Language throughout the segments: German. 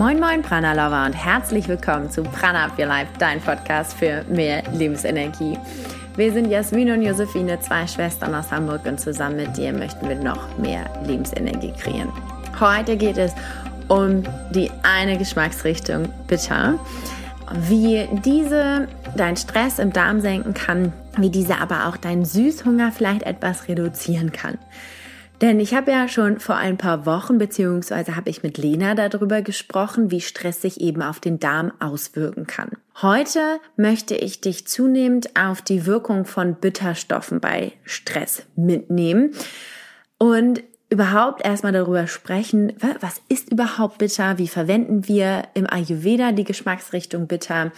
Moin Moin Prana Lover und herzlich willkommen zu Prana Up Your Life, dein Podcast für mehr Lebensenergie. Wir sind Jasmin und Josephine, zwei Schwestern aus Hamburg und zusammen mit dir möchten wir noch mehr Lebensenergie kreieren. Heute geht es um die eine Geschmacksrichtung Bitter. Wie diese deinen Stress im Darm senken kann, wie diese aber auch deinen Süßhunger vielleicht etwas reduzieren kann. Denn ich habe ja schon vor ein paar Wochen, beziehungsweise habe ich mit Lena darüber gesprochen, wie Stress sich eben auf den Darm auswirken kann. Heute möchte ich dich zunehmend auf die Wirkung von Bitterstoffen bei Stress mitnehmen und überhaupt erstmal darüber sprechen, was ist überhaupt bitter, wie verwenden wir im Ayurveda die Geschmacksrichtung bitter,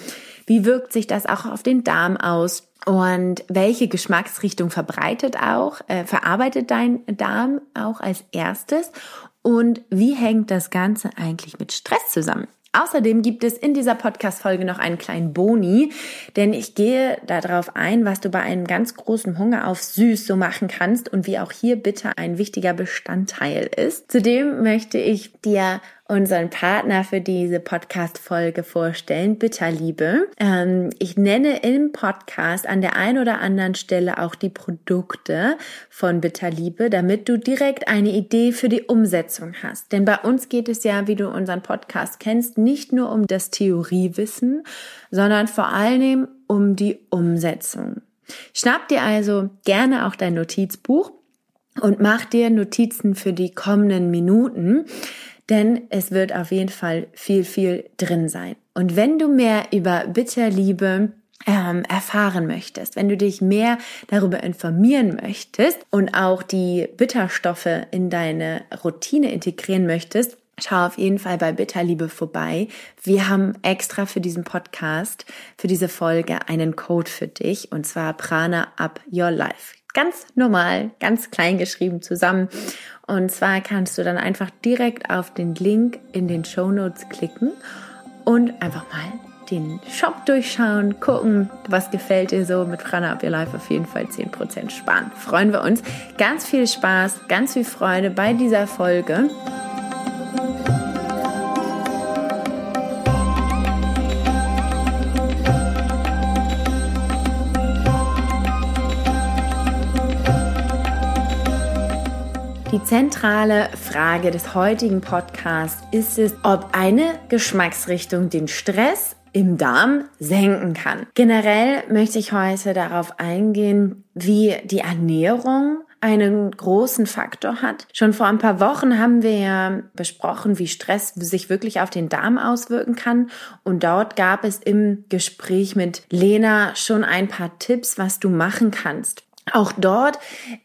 wie wirkt sich das auch auf den Darm aus? Und welche Geschmacksrichtung verbreitet auch, äh, verarbeitet dein Darm auch als erstes? Und wie hängt das Ganze eigentlich mit Stress zusammen? Außerdem gibt es in dieser Podcast-Folge noch einen kleinen Boni, denn ich gehe darauf ein, was du bei einem ganz großen Hunger auf süß so machen kannst und wie auch hier bitte ein wichtiger Bestandteil ist. Zudem möchte ich dir unseren Partner für diese Podcast-Folge vorstellen, Bitterliebe. Ähm, ich nenne im Podcast an der einen oder anderen Stelle auch die Produkte von Bitterliebe, damit du direkt eine Idee für die Umsetzung hast. Denn bei uns geht es ja, wie du unseren Podcast kennst, nicht nur um das Theoriewissen, sondern vor allem um die Umsetzung. Schnapp dir also gerne auch dein Notizbuch und mach dir Notizen für die kommenden Minuten denn es wird auf jeden Fall viel, viel drin sein. Und wenn du mehr über Bitterliebe ähm, erfahren möchtest, wenn du dich mehr darüber informieren möchtest und auch die Bitterstoffe in deine Routine integrieren möchtest, schau auf jeden Fall bei Bitterliebe vorbei. Wir haben extra für diesen Podcast, für diese Folge einen Code für dich und zwar Prana Up Your Life. Ganz normal, ganz klein geschrieben zusammen. Und zwar kannst du dann einfach direkt auf den Link in den Show Notes klicken und einfach mal den Shop durchschauen, gucken, was gefällt dir so mit Prana Up Your Life auf jeden Fall 10% sparen. Freuen wir uns. Ganz viel Spaß, ganz viel Freude bei dieser Folge. Zentrale Frage des heutigen Podcasts ist es, ob eine Geschmacksrichtung den Stress im Darm senken kann. Generell möchte ich heute darauf eingehen, wie die Ernährung einen großen Faktor hat. Schon vor ein paar Wochen haben wir ja besprochen, wie Stress sich wirklich auf den Darm auswirken kann. Und dort gab es im Gespräch mit Lena schon ein paar Tipps, was du machen kannst. Auch dort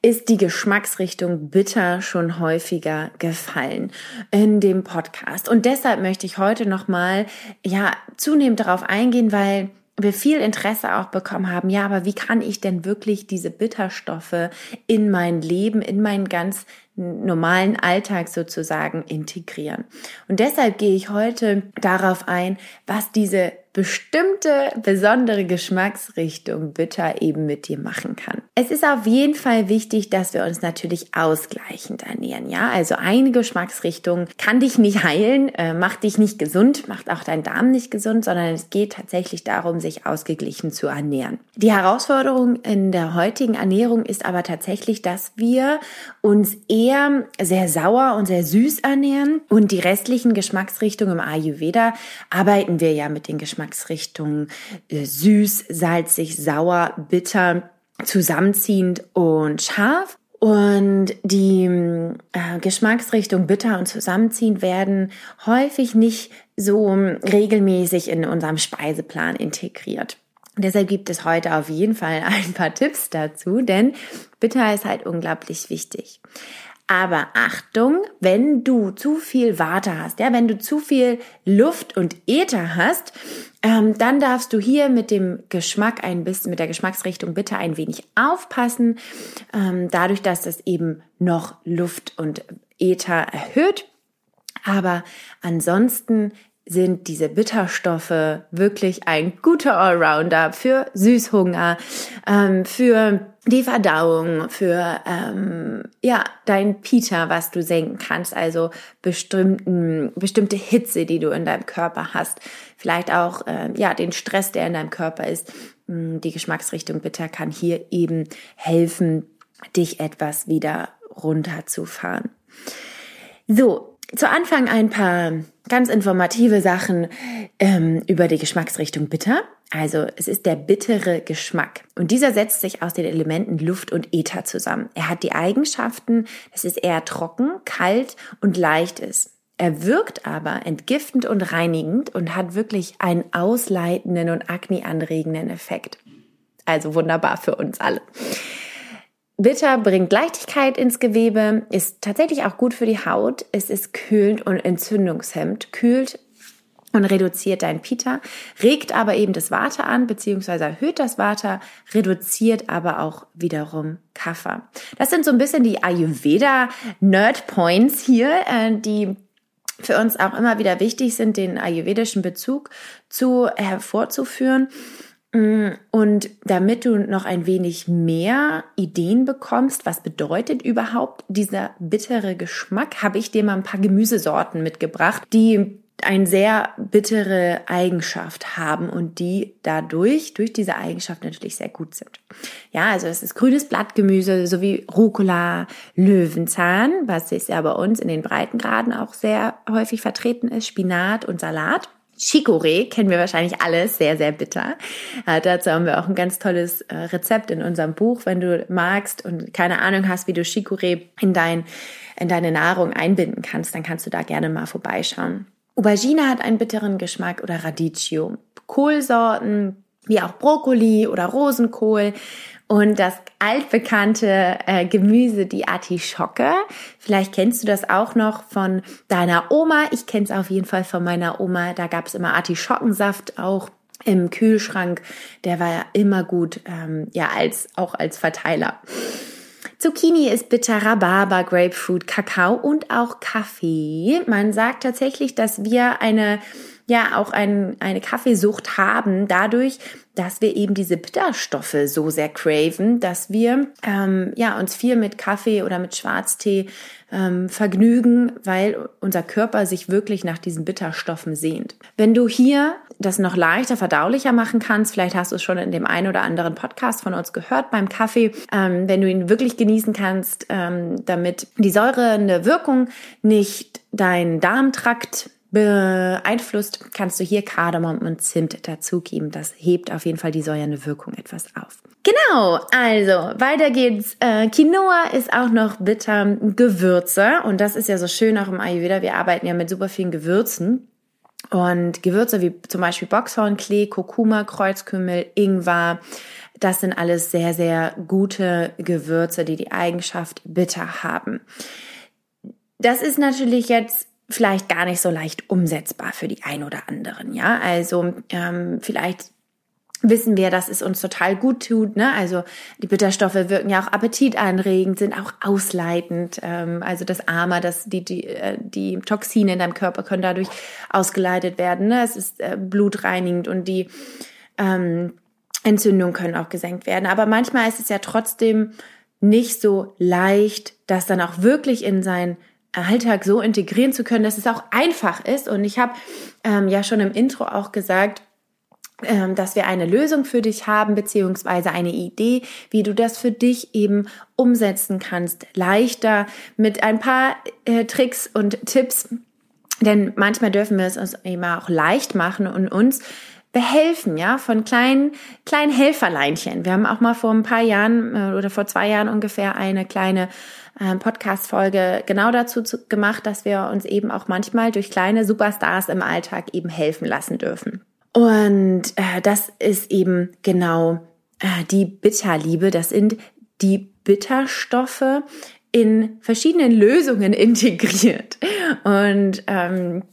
ist die Geschmacksrichtung bitter schon häufiger gefallen in dem Podcast. Und deshalb möchte ich heute nochmal, ja, zunehmend darauf eingehen, weil wir viel Interesse auch bekommen haben, ja, aber wie kann ich denn wirklich diese Bitterstoffe in mein Leben, in meinen ganz normalen Alltag sozusagen integrieren? Und deshalb gehe ich heute darauf ein, was diese bestimmte besondere Geschmacksrichtung bitter eben mit dir machen kann. Es ist auf jeden Fall wichtig, dass wir uns natürlich ausgleichend ernähren. Ja, also eine Geschmacksrichtung kann dich nicht heilen, äh, macht dich nicht gesund, macht auch deinen Darm nicht gesund, sondern es geht tatsächlich darum, sich ausgeglichen zu ernähren. Die Herausforderung in der heutigen Ernährung ist aber tatsächlich, dass wir uns eher sehr sauer und sehr süß ernähren und die restlichen Geschmacksrichtungen im Ayurveda arbeiten wir ja mit den Geschmacksrichtungen Geschmacksrichtungen äh, süß, salzig, sauer, bitter, zusammenziehend und scharf. Und die äh, Geschmacksrichtung bitter und zusammenziehend werden häufig nicht so regelmäßig in unserem Speiseplan integriert. Deshalb gibt es heute auf jeden Fall ein paar Tipps dazu, denn bitter ist halt unglaublich wichtig. Aber Achtung, wenn du zu viel Water hast, ja, wenn du zu viel Luft und Äther hast, ähm, dann darfst du hier mit dem Geschmack ein bisschen, mit der Geschmacksrichtung bitte ein wenig aufpassen, ähm, dadurch, dass das eben noch Luft und Äther erhöht. Aber ansonsten sind diese Bitterstoffe wirklich ein guter Allrounder für Süßhunger, ähm, für die Verdauung, für ähm, ja dein Pita, was du senken kannst, also bestimmten bestimmte Hitze, die du in deinem Körper hast, vielleicht auch äh, ja den Stress, der in deinem Körper ist. Hm, die Geschmacksrichtung Bitter kann hier eben helfen, dich etwas wieder runterzufahren. So, zu Anfang ein paar ganz informative Sachen ähm, über die Geschmacksrichtung bitter. Also es ist der bittere Geschmack und dieser setzt sich aus den Elementen Luft und Ether zusammen. Er hat die Eigenschaften, dass es eher trocken, kalt und leicht ist. Er wirkt aber entgiftend und reinigend und hat wirklich einen ausleitenden und akneanregenden Effekt. Also wunderbar für uns alle. Bitter bringt Leichtigkeit ins Gewebe, ist tatsächlich auch gut für die Haut. Es ist kühlend und entzündungshemmend, kühlt und reduziert dein Pita, regt aber eben das Vata an, beziehungsweise erhöht das Vata, reduziert aber auch wiederum Kapha. Das sind so ein bisschen die Ayurveda Nerd Points hier, äh, die für uns auch immer wieder wichtig sind, den ayurvedischen Bezug zu hervorzuführen. Mm, und damit du noch ein wenig mehr Ideen bekommst, was bedeutet überhaupt dieser bittere Geschmack, habe ich dir mal ein paar Gemüsesorten mitgebracht, die eine sehr bittere Eigenschaft haben und die dadurch, durch diese Eigenschaft natürlich sehr gut sind. Ja, also es ist grünes Blattgemüse sowie Rucola, Löwenzahn, was ist ja bei uns in den Breitengraden auch sehr häufig vertreten ist, Spinat und Salat. Chicorée kennen wir wahrscheinlich alle, sehr, sehr bitter. Äh, dazu haben wir auch ein ganz tolles äh, Rezept in unserem Buch. Wenn du magst und keine Ahnung hast, wie du Chicorée in, dein, in deine Nahrung einbinden kannst, dann kannst du da gerne mal vorbeischauen. Aubergine hat einen bitteren Geschmack oder Radicchio. Kohlsorten wie auch Brokkoli oder Rosenkohl und das altbekannte äh, Gemüse, die Artischocke. Vielleicht kennst du das auch noch von deiner Oma. Ich kenne es auf jeden Fall von meiner Oma. Da gab es immer Artischockensaft auch im Kühlschrank. Der war ja immer gut, ähm, ja, als auch als Verteiler. Zucchini ist bitter, Rhabarber, Grapefruit, Kakao und auch Kaffee. Man sagt tatsächlich, dass wir eine ja auch ein, eine Kaffeesucht haben, dadurch, dass wir eben diese Bitterstoffe so sehr craven, dass wir ähm, ja uns viel mit Kaffee oder mit Schwarztee ähm, vergnügen, weil unser Körper sich wirklich nach diesen Bitterstoffen sehnt. Wenn du hier das noch leichter verdaulicher machen kannst, vielleicht hast du es schon in dem einen oder anderen Podcast von uns gehört beim Kaffee, ähm, wenn du ihn wirklich genießen kannst, ähm, damit die säurende Wirkung nicht dein Darmtrakt beeinflusst, kannst du hier Kardamom und Zimt dazugeben. Das hebt auf jeden Fall die säuerne Wirkung etwas auf. Genau, also weiter geht's. Äh, Quinoa ist auch noch bitter Gewürze und das ist ja so schön auch im Ayurveda. Wir arbeiten ja mit super vielen Gewürzen. Und Gewürze wie zum Beispiel Boxhornklee, Kurkuma, Kreuzkümmel, Ingwer, das sind alles sehr, sehr gute Gewürze, die die Eigenschaft bitter haben. Das ist natürlich jetzt vielleicht gar nicht so leicht umsetzbar für die ein oder anderen. Ja, also ähm, vielleicht wissen wir, dass es uns total gut tut. Ne? Also die Bitterstoffe wirken ja auch appetitanregend, sind auch ausleitend. Ähm, also das Armer, das, die, die, äh, die Toxine in deinem Körper können dadurch ausgeleitet werden. Ne? Es ist äh, blutreinigend und die ähm, Entzündungen können auch gesenkt werden. Aber manchmal ist es ja trotzdem nicht so leicht, das dann auch wirklich in sein Alltag so integrieren zu können, dass es auch einfach ist. Und ich habe ähm, ja schon im Intro auch gesagt, ähm, dass wir eine Lösung für dich haben, beziehungsweise eine Idee, wie du das für dich eben umsetzen kannst. Leichter mit ein paar äh, Tricks und Tipps. Denn manchmal dürfen wir es uns eben auch leicht machen und uns behelfen, ja, von kleinen, kleinen Helferleinchen. Wir haben auch mal vor ein paar Jahren äh, oder vor zwei Jahren ungefähr eine kleine Podcast-Folge genau dazu zu, gemacht, dass wir uns eben auch manchmal durch kleine Superstars im Alltag eben helfen lassen dürfen. Und äh, das ist eben genau äh, die Bitterliebe. Das sind die Bitterstoffe in verschiedenen Lösungen integriert. Und ähm,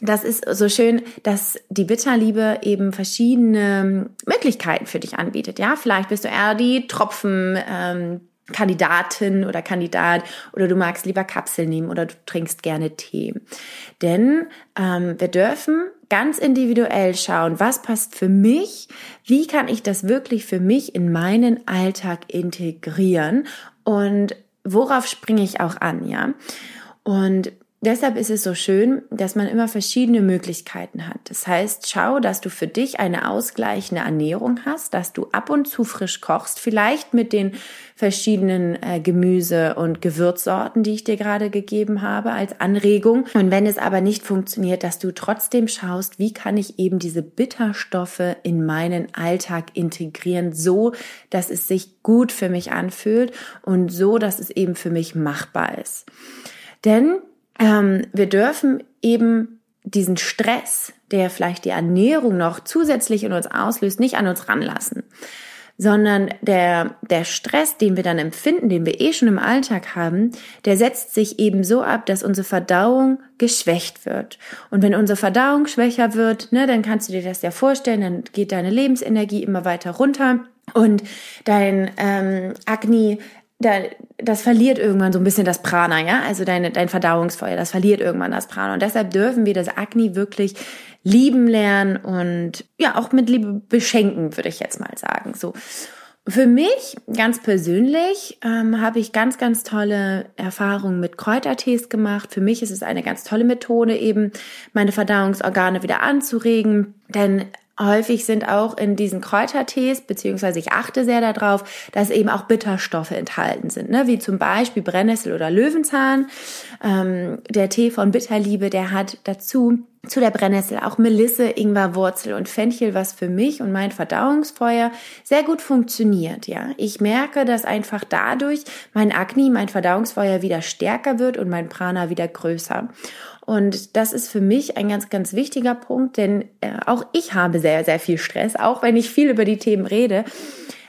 das ist so schön, dass die Bitterliebe eben verschiedene Möglichkeiten für dich anbietet. Ja, vielleicht bist du eher die Tropfen. Ähm, Kandidatin oder Kandidat oder du magst lieber Kapseln nehmen oder du trinkst gerne Tee. Denn ähm, wir dürfen ganz individuell schauen, was passt für mich, wie kann ich das wirklich für mich in meinen Alltag integrieren und worauf springe ich auch an, ja? Und Deshalb ist es so schön, dass man immer verschiedene Möglichkeiten hat. Das heißt, schau, dass du für dich eine ausgleichende Ernährung hast, dass du ab und zu frisch kochst, vielleicht mit den verschiedenen äh, Gemüse- und Gewürzsorten, die ich dir gerade gegeben habe, als Anregung. Und wenn es aber nicht funktioniert, dass du trotzdem schaust, wie kann ich eben diese Bitterstoffe in meinen Alltag integrieren, so dass es sich gut für mich anfühlt und so, dass es eben für mich machbar ist. Denn ähm, wir dürfen eben diesen Stress, der vielleicht die Ernährung noch zusätzlich in uns auslöst, nicht an uns ranlassen, sondern der, der Stress, den wir dann empfinden, den wir eh schon im Alltag haben, der setzt sich eben so ab, dass unsere Verdauung geschwächt wird. Und wenn unsere Verdauung schwächer wird, ne, dann kannst du dir das ja vorstellen, dann geht deine Lebensenergie immer weiter runter und dein ähm, Agni das verliert irgendwann so ein bisschen das Prana, ja, also deine, dein Verdauungsfeuer, das verliert irgendwann das Prana. Und deshalb dürfen wir das Agni wirklich lieben lernen und ja, auch mit Liebe beschenken, würde ich jetzt mal sagen. So. Für mich ganz persönlich ähm, habe ich ganz, ganz tolle Erfahrungen mit Kräutertees gemacht. Für mich ist es eine ganz tolle Methode, eben meine Verdauungsorgane wieder anzuregen. Denn häufig sind auch in diesen Kräutertees, beziehungsweise ich achte sehr darauf, dass eben auch Bitterstoffe enthalten sind, ne? wie zum Beispiel Brennnessel oder Löwenzahn. Ähm, der Tee von Bitterliebe, der hat dazu zu der Brennnessel auch Melisse, Ingwerwurzel und Fenchel, was für mich und mein Verdauungsfeuer sehr gut funktioniert, ja. Ich merke, dass einfach dadurch mein Agni, mein Verdauungsfeuer wieder stärker wird und mein Prana wieder größer. Und das ist für mich ein ganz, ganz wichtiger Punkt, denn äh, auch ich habe sehr, sehr viel Stress, auch wenn ich viel über die Themen rede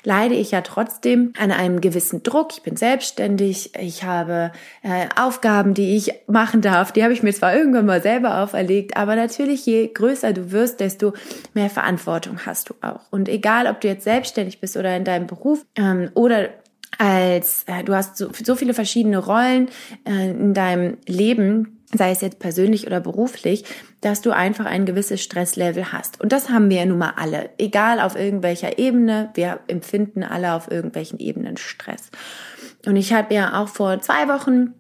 leide ich ja trotzdem an einem gewissen Druck. Ich bin selbstständig, ich habe äh, Aufgaben, die ich machen darf. Die habe ich mir zwar irgendwann mal selber auferlegt, aber natürlich je größer du wirst, desto mehr Verantwortung hast du auch. Und egal, ob du jetzt selbstständig bist oder in deinem Beruf ähm, oder als äh, du hast so, so viele verschiedene Rollen äh, in deinem Leben, sei es jetzt persönlich oder beruflich, dass du einfach ein gewisses Stresslevel hast. Und das haben wir ja nun mal alle, egal auf irgendwelcher Ebene. Wir empfinden alle auf irgendwelchen Ebenen Stress. Und ich habe ja auch vor zwei Wochen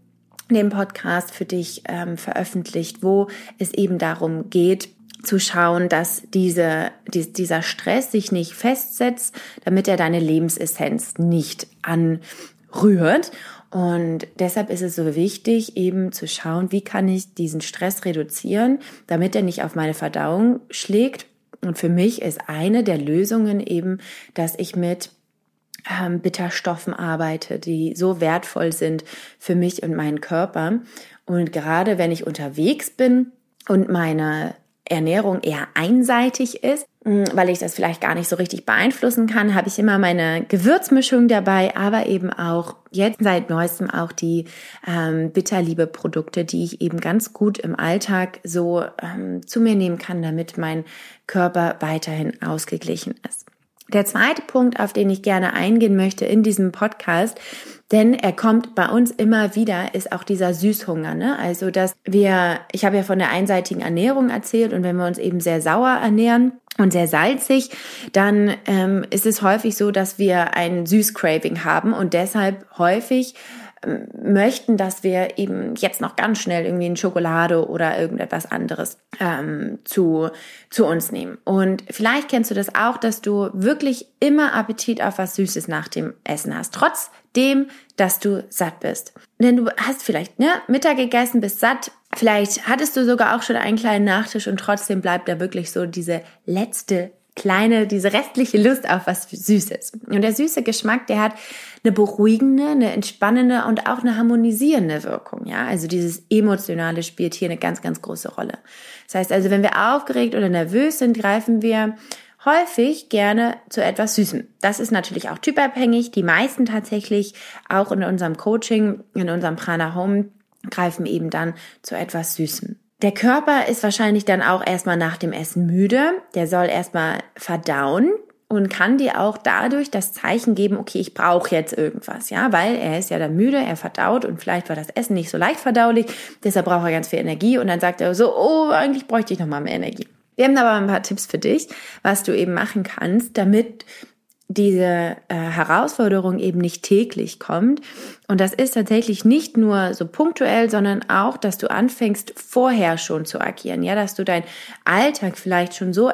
den Podcast für dich ähm, veröffentlicht, wo es eben darum geht, zu schauen, dass diese, die, dieser Stress sich nicht festsetzt, damit er deine Lebensessenz nicht anrührt. Und deshalb ist es so wichtig, eben zu schauen, wie kann ich diesen Stress reduzieren, damit er nicht auf meine Verdauung schlägt. Und für mich ist eine der Lösungen eben, dass ich mit ähm, Bitterstoffen arbeite, die so wertvoll sind für mich und meinen Körper. Und gerade wenn ich unterwegs bin und meine Ernährung eher einseitig ist, weil ich das vielleicht gar nicht so richtig beeinflussen kann, habe ich immer meine Gewürzmischung dabei, aber eben auch jetzt seit neuestem auch die ähm, Bitterliebe-Produkte, die ich eben ganz gut im Alltag so ähm, zu mir nehmen kann, damit mein Körper weiterhin ausgeglichen ist. Der zweite Punkt, auf den ich gerne eingehen möchte in diesem Podcast, denn er kommt bei uns immer wieder, ist auch dieser Süßhunger. Ne? Also, dass wir, ich habe ja von der einseitigen Ernährung erzählt und wenn wir uns eben sehr sauer ernähren, und sehr salzig, dann ähm, ist es häufig so, dass wir ein Süßcraving haben und deshalb häufig möchten, dass wir eben jetzt noch ganz schnell irgendwie eine Schokolade oder irgendetwas anderes ähm, zu, zu uns nehmen. Und vielleicht kennst du das auch, dass du wirklich immer Appetit auf was Süßes nach dem Essen hast, trotzdem, dass du satt bist. Denn du hast vielleicht ne, Mittag gegessen, bist satt, vielleicht hattest du sogar auch schon einen kleinen Nachtisch und trotzdem bleibt da wirklich so diese letzte kleine, diese restliche Lust auf was Süßes. Und der süße Geschmack, der hat eine beruhigende, eine entspannende und auch eine harmonisierende Wirkung. Ja, also dieses emotionale spielt hier eine ganz, ganz große Rolle. Das heißt also, wenn wir aufgeregt oder nervös sind, greifen wir häufig gerne zu etwas Süßem. Das ist natürlich auch typabhängig. Die meisten tatsächlich auch in unserem Coaching, in unserem Prana Home greifen eben dann zu etwas Süßem. Der Körper ist wahrscheinlich dann auch erstmal nach dem Essen müde. Der soll erstmal verdauen und kann dir auch dadurch das Zeichen geben, okay, ich brauche jetzt irgendwas, ja, weil er ist ja dann müde, er verdaut und vielleicht war das Essen nicht so leicht verdaulich, deshalb braucht er ganz viel Energie und dann sagt er so, oh, eigentlich bräuchte ich noch mal mehr Energie. Wir haben aber ein paar Tipps für dich, was du eben machen kannst, damit diese äh, Herausforderung eben nicht täglich kommt. Und das ist tatsächlich nicht nur so punktuell, sondern auch, dass du anfängst, vorher schon zu agieren. Ja, dass du deinen Alltag vielleicht schon so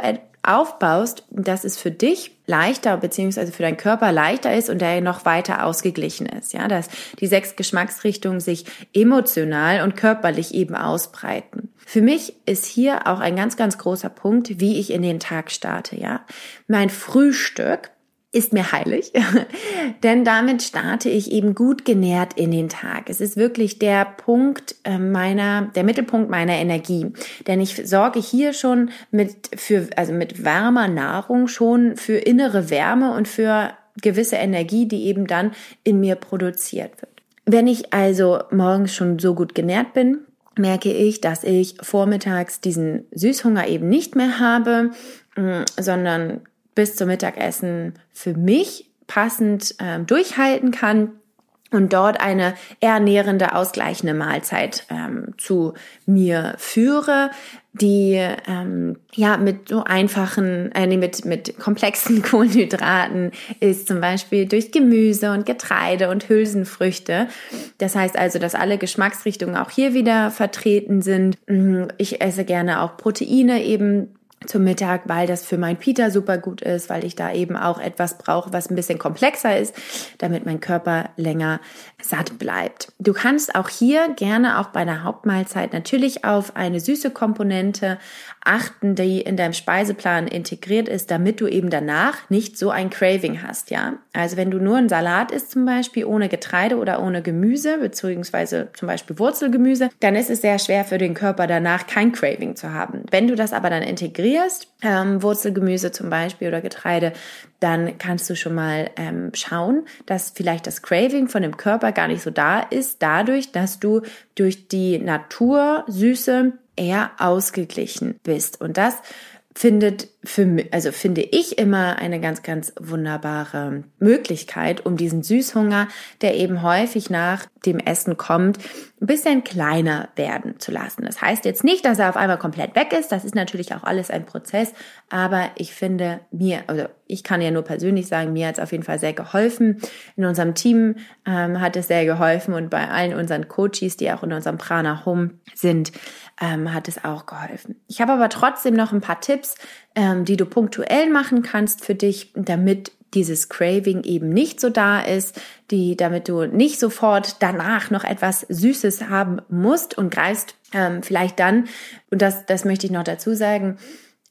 aufbaust, dass es für dich leichter beziehungsweise für deinen Körper leichter ist und der noch weiter ausgeglichen ist. Ja, dass die sechs Geschmacksrichtungen sich emotional und körperlich eben ausbreiten. Für mich ist hier auch ein ganz, ganz großer Punkt, wie ich in den Tag starte. Ja, mein Frühstück ist mir heilig, denn damit starte ich eben gut genährt in den Tag. Es ist wirklich der Punkt äh, meiner, der Mittelpunkt meiner Energie, denn ich sorge hier schon mit für also mit warmer Nahrung schon für innere Wärme und für gewisse Energie, die eben dann in mir produziert wird. Wenn ich also morgens schon so gut genährt bin, merke ich, dass ich vormittags diesen Süßhunger eben nicht mehr habe, mm, sondern bis zum Mittagessen für mich passend ähm, durchhalten kann und dort eine eher nährende, ausgleichende Mahlzeit ähm, zu mir führe, die ähm, ja mit so einfachen, äh, nee, mit mit komplexen Kohlenhydraten ist, zum Beispiel durch Gemüse und Getreide und Hülsenfrüchte. Das heißt also, dass alle Geschmacksrichtungen auch hier wieder vertreten sind. Ich esse gerne auch Proteine eben zum Mittag, weil das für mein Peter super gut ist, weil ich da eben auch etwas brauche, was ein bisschen komplexer ist, damit mein Körper länger satt bleibt. Du kannst auch hier gerne auch bei der Hauptmahlzeit natürlich auf eine süße Komponente achten, die in deinem Speiseplan integriert ist, damit du eben danach nicht so ein Craving hast, ja. Also wenn du nur einen Salat isst zum Beispiel ohne Getreide oder ohne Gemüse, beziehungsweise zum Beispiel Wurzelgemüse, dann ist es sehr schwer für den Körper danach kein Craving zu haben. Wenn du das aber dann integrierst, ähm, Wurzelgemüse zum Beispiel oder Getreide, dann kannst du schon mal ähm, schauen, dass vielleicht das Craving von dem Körper gar nicht so da ist, dadurch, dass du durch die Natur Süße eher ausgeglichen bist. Und das findet für also finde ich immer eine ganz, ganz wunderbare Möglichkeit, um diesen Süßhunger, der eben häufig nach dem Essen kommt, ein bisschen kleiner werden zu lassen. Das heißt jetzt nicht, dass er auf einmal komplett weg ist. Das ist natürlich auch alles ein Prozess. Aber ich finde mir, also ich kann ja nur persönlich sagen, mir hat es auf jeden Fall sehr geholfen. In unserem Team ähm, hat es sehr geholfen und bei allen unseren Coaches, die auch in unserem Prana Home sind, ähm, hat es auch geholfen. Ich habe aber trotzdem noch ein paar Tipps, ähm, die du punktuell machen kannst für dich, damit dieses Craving eben nicht so da ist, die, damit du nicht sofort danach noch etwas Süßes haben musst und greifst ähm, vielleicht dann, und das, das möchte ich noch dazu sagen,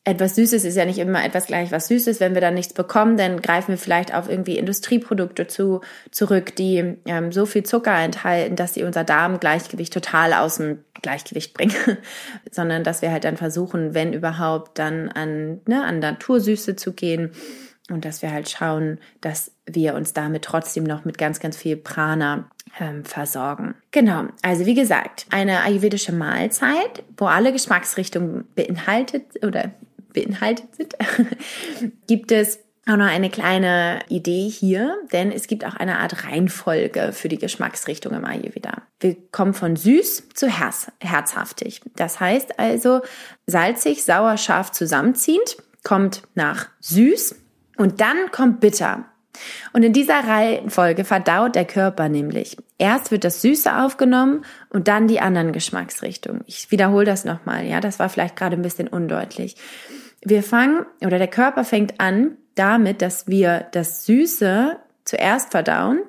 etwas Süßes ist ja nicht immer etwas gleich was Süßes. Wenn wir dann nichts bekommen, dann greifen wir vielleicht auf irgendwie Industrieprodukte zu, zurück, die ähm, so viel Zucker enthalten, dass sie unser Darmgleichgewicht total aus dem Gleichgewicht bringen. Sondern dass wir halt dann versuchen, wenn überhaupt, dann an, ne, an Natursüße zu gehen und dass wir halt schauen, dass wir uns damit trotzdem noch mit ganz, ganz viel Prana ähm, versorgen. Genau, also wie gesagt, eine ayurvedische Mahlzeit, wo alle Geschmacksrichtungen beinhaltet oder beinhaltet sind, gibt es auch noch eine kleine Idee hier, denn es gibt auch eine Art Reihenfolge für die Geschmacksrichtung im Ayurveda. Wir kommen von süß zu herz herzhaftig. Das heißt also salzig, sauer, scharf zusammenziehend kommt nach süß und dann kommt bitter. Und in dieser Reihenfolge verdaut der Körper nämlich. Erst wird das Süße aufgenommen und dann die anderen Geschmacksrichtungen. Ich wiederhole das nochmal, ja, das war vielleicht gerade ein bisschen undeutlich. Wir fangen, oder der Körper fängt an damit, dass wir das Süße zuerst verdauen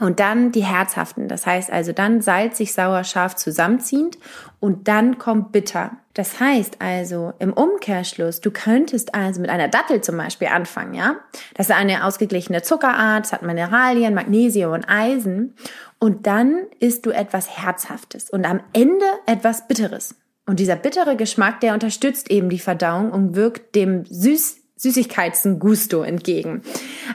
und dann die herzhaften, das heißt also dann salzig, sauer, scharf zusammenziehend und dann kommt bitter. Das heißt also im Umkehrschluss, du könntest also mit einer Dattel zum Beispiel anfangen, ja? Das ist eine ausgeglichene Zuckerart, es hat Mineralien, Magnesium und Eisen und dann isst du etwas Herzhaftes und am Ende etwas Bitteres. Und dieser bittere Geschmack, der unterstützt eben die Verdauung und wirkt dem süß Süßigkeitsgusto entgegen.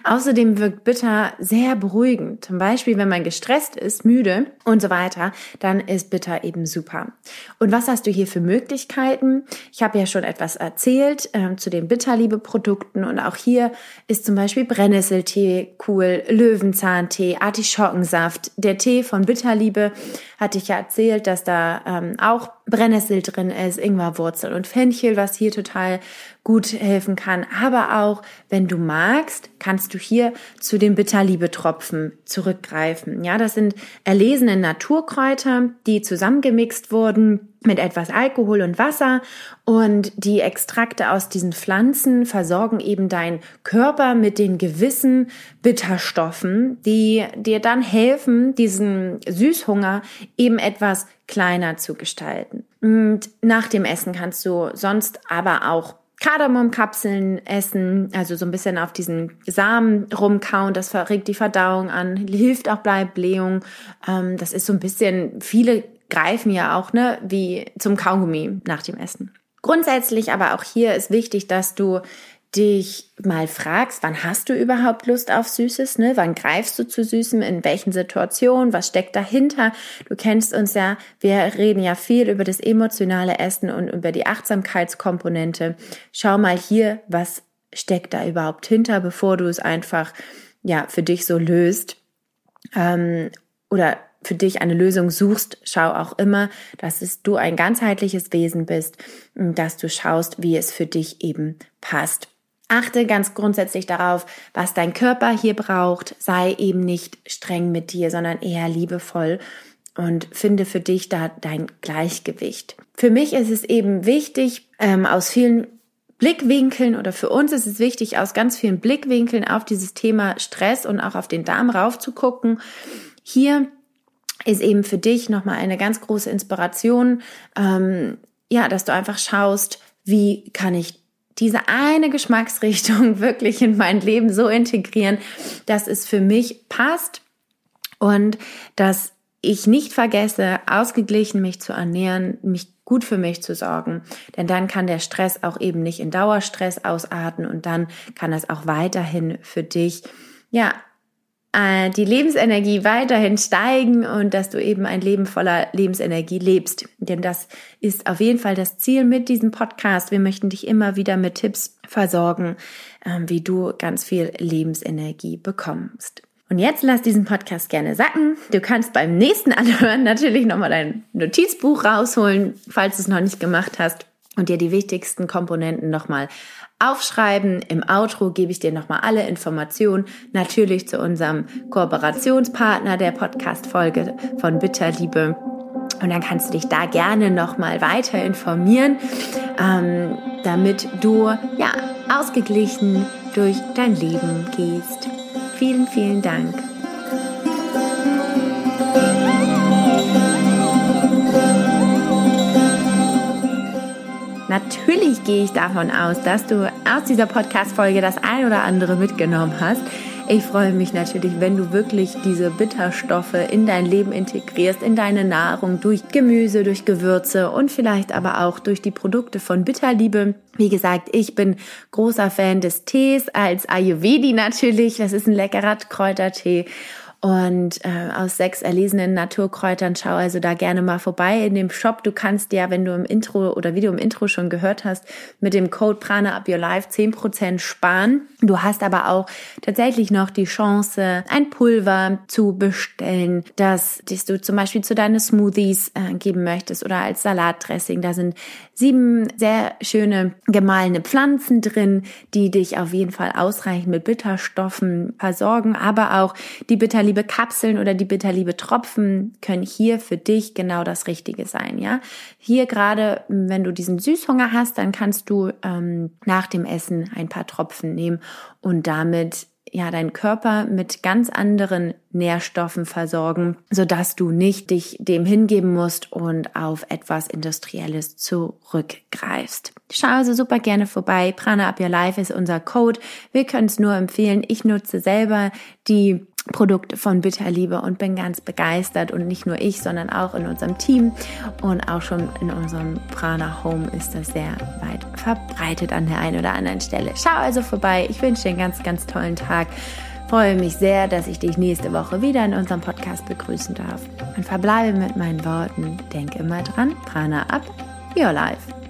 Außerdem wirkt Bitter sehr beruhigend. Zum Beispiel, wenn man gestresst ist, müde und so weiter, dann ist Bitter eben super. Und was hast du hier für Möglichkeiten? Ich habe ja schon etwas erzählt äh, zu den Bitterliebe-Produkten und auch hier ist zum Beispiel Brennnesseltee cool, Löwenzahntee, Artischockensaft. Der Tee von Bitterliebe hatte ich ja erzählt, dass da ähm, auch Brennnessel drin ist, Ingwerwurzel und Fenchel, was hier total gut helfen kann. Aber auch, wenn du magst, kannst du hier zu den Bitterliebe-Tropfen zurückgreifen. Ja, das sind erlesene Naturkräuter, die zusammengemixt wurden mit etwas Alkohol und Wasser und die Extrakte aus diesen Pflanzen versorgen eben deinen Körper mit den gewissen Bitterstoffen, die dir dann helfen, diesen Süßhunger eben etwas kleiner zu gestalten. Und nach dem Essen kannst du sonst aber auch Kardamomkapseln essen, also so ein bisschen auf diesen Samen rumkauen, das verregt die Verdauung an, hilft auch bei Blähung. Ähm, das ist so ein bisschen, viele greifen ja auch, ne, wie zum Kaugummi nach dem Essen. Grundsätzlich aber auch hier ist wichtig, dass du dich mal fragst, wann hast du überhaupt Lust auf Süßes, ne? Wann greifst du zu Süßem, in welchen Situationen, was steckt dahinter? Du kennst uns ja, wir reden ja viel über das emotionale Essen und über die Achtsamkeitskomponente. Schau mal hier, was steckt da überhaupt hinter, bevor du es einfach, ja, für dich so löst. Ähm, oder für dich eine Lösung suchst, schau auch immer, dass es du ein ganzheitliches Wesen bist, dass du schaust, wie es für dich eben passt. Achte ganz grundsätzlich darauf, was dein Körper hier braucht. Sei eben nicht streng mit dir, sondern eher liebevoll und finde für dich da dein Gleichgewicht. Für mich ist es eben wichtig, ähm, aus vielen Blickwinkeln oder für uns ist es wichtig, aus ganz vielen Blickwinkeln auf dieses Thema Stress und auch auf den Darm rauf zu gucken. Hier ist eben für dich nochmal eine ganz große Inspiration, ähm, ja, dass du einfach schaust, wie kann ich diese eine Geschmacksrichtung wirklich in mein Leben so integrieren, dass es für mich passt und dass ich nicht vergesse, ausgeglichen mich zu ernähren, mich gut für mich zu sorgen. Denn dann kann der Stress auch eben nicht in Dauerstress ausarten und dann kann es auch weiterhin für dich, ja, äh, die Lebensenergie weiterhin steigen und dass du eben ein Leben voller Lebensenergie lebst. Denn das ist auf jeden Fall das Ziel mit diesem Podcast. Wir möchten dich immer wieder mit Tipps versorgen, ähm, wie du ganz viel Lebensenergie bekommst. Und jetzt lass diesen Podcast gerne sacken. Du kannst beim nächsten Anhören natürlich nochmal dein Notizbuch rausholen, falls du es noch nicht gemacht hast und dir die wichtigsten Komponenten nochmal aufschreiben. Im Outro gebe ich dir nochmal alle Informationen, natürlich zu unserem Kooperationspartner der Podcast-Folge von Bitterliebe. Und dann kannst du dich da gerne nochmal weiter informieren, ähm, damit du ja ausgeglichen durch dein Leben gehst. Vielen, vielen Dank. Natürlich gehe ich davon aus, dass du aus dieser Podcast-Folge das ein oder andere mitgenommen hast. Ich freue mich natürlich, wenn du wirklich diese Bitterstoffe in dein Leben integrierst, in deine Nahrung, durch Gemüse, durch Gewürze und vielleicht aber auch durch die Produkte von Bitterliebe. Wie gesagt, ich bin großer Fan des Tees als Ayurvedi natürlich. Das ist ein leckerer Kräutertee und äh, aus sechs erlesenen Naturkräutern. Schau also da gerne mal vorbei in dem Shop. Du kannst ja, wenn du im Intro oder wie du im Intro schon gehört hast, mit dem Code Prana Up Your Life 10% sparen. Du hast aber auch tatsächlich noch die Chance, ein Pulver zu bestellen, das, das du zum Beispiel zu deinen Smoothies äh, geben möchtest oder als Salatdressing. Da sind sieben sehr schöne gemahlene Pflanzen drin, die dich auf jeden Fall ausreichend mit Bitterstoffen versorgen, aber auch die Bitterliebe Kapseln oder die Bitterliebe Tropfen können hier für dich genau das Richtige sein, ja. Hier gerade, wenn du diesen Süßhunger hast, dann kannst du ähm, nach dem Essen ein paar Tropfen nehmen und damit ja deinen Körper mit ganz anderen Nährstoffen versorgen, so dass du nicht dich dem hingeben musst und auf etwas Industrielles zurückgreifst. Schau also super gerne vorbei. Prana Up Your Life ist unser Code. Wir können es nur empfehlen. Ich nutze selber die Produkte von Bitterliebe und bin ganz begeistert und nicht nur ich, sondern auch in unserem Team und auch schon in unserem Prana Home ist das sehr weit verbreitet an der einen oder anderen Stelle. Schau also vorbei. Ich wünsche dir einen ganz, ganz tollen Tag. Freue mich sehr, dass ich dich nächste Woche wieder in unserem Podcast begrüßen darf und verbleibe mit meinen Worten. Denk immer dran, Prana up your life.